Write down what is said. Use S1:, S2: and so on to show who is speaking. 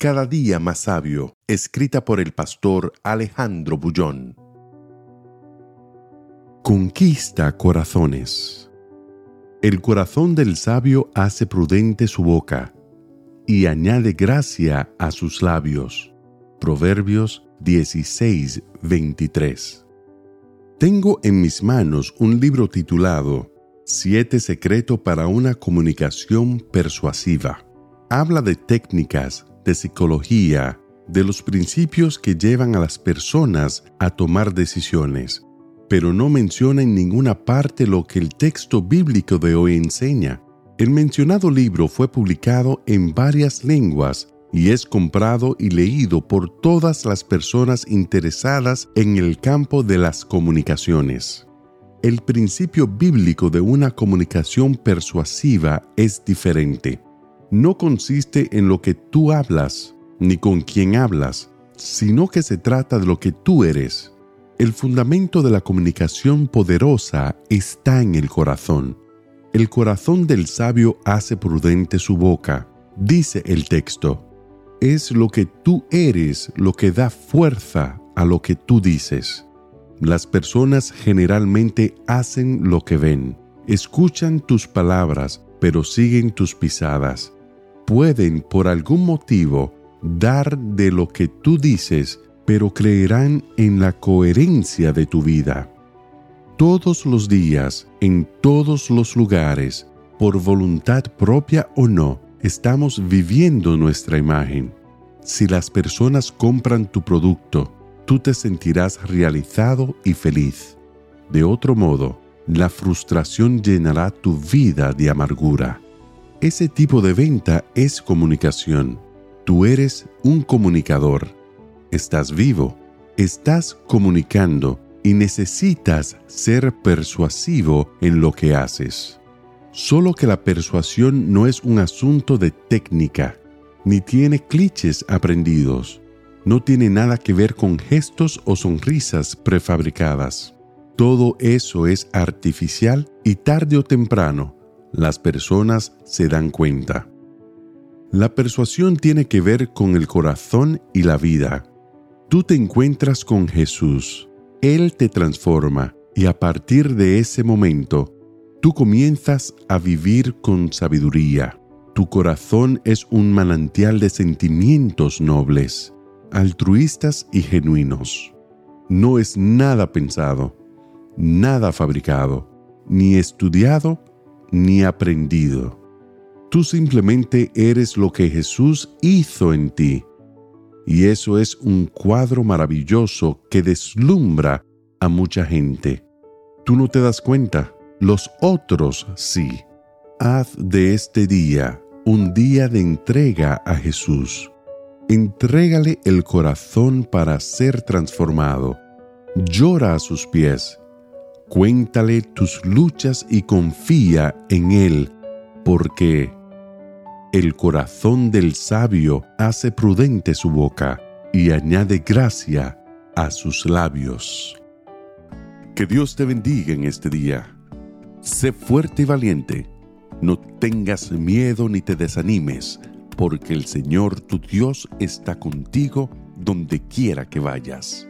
S1: Cada día más sabio, escrita por el pastor Alejandro Bullón. Conquista corazones. El corazón del sabio hace prudente su boca y añade gracia a sus labios. Proverbios 16, 23. Tengo en mis manos un libro titulado Siete secretos para una comunicación persuasiva. Habla de técnicas de psicología, de los principios que llevan a las personas a tomar decisiones, pero no menciona en ninguna parte lo que el texto bíblico de hoy enseña. El mencionado libro fue publicado en varias lenguas y es comprado y leído por todas las personas interesadas en el campo de las comunicaciones. El principio bíblico de una comunicación persuasiva es diferente no consiste en lo que tú hablas, ni con quién hablas, sino que se trata de lo que tú eres. El fundamento de la comunicación poderosa está en el corazón. El corazón del sabio hace prudente su boca, dice el texto. Es lo que tú eres lo que da fuerza a lo que tú dices. Las personas generalmente hacen lo que ven, escuchan tus palabras, pero siguen tus pisadas pueden por algún motivo dar de lo que tú dices, pero creerán en la coherencia de tu vida. Todos los días, en todos los lugares, por voluntad propia o no, estamos viviendo nuestra imagen. Si las personas compran tu producto, tú te sentirás realizado y feliz. De otro modo, la frustración llenará tu vida de amargura. Ese tipo de venta es comunicación. Tú eres un comunicador. Estás vivo, estás comunicando y necesitas ser persuasivo en lo que haces. Solo que la persuasión no es un asunto de técnica, ni tiene clichés aprendidos. No tiene nada que ver con gestos o sonrisas prefabricadas. Todo eso es artificial y tarde o temprano las personas se dan cuenta. La persuasión tiene que ver con el corazón y la vida. Tú te encuentras con Jesús, Él te transforma y a partir de ese momento, tú comienzas a vivir con sabiduría. Tu corazón es un manantial de sentimientos nobles, altruistas y genuinos. No es nada pensado, nada fabricado, ni estudiado ni aprendido. Tú simplemente eres lo que Jesús hizo en ti. Y eso es un cuadro maravilloso que deslumbra a mucha gente. Tú no te das cuenta, los otros sí. Haz de este día un día de entrega a Jesús. Entrégale el corazón para ser transformado. Llora a sus pies Cuéntale tus luchas y confía en Él, porque el corazón del sabio hace prudente su boca y añade gracia a sus labios. Que Dios te bendiga en este día. Sé fuerte y valiente. No tengas miedo ni te desanimes, porque el Señor tu Dios está contigo donde quiera que vayas.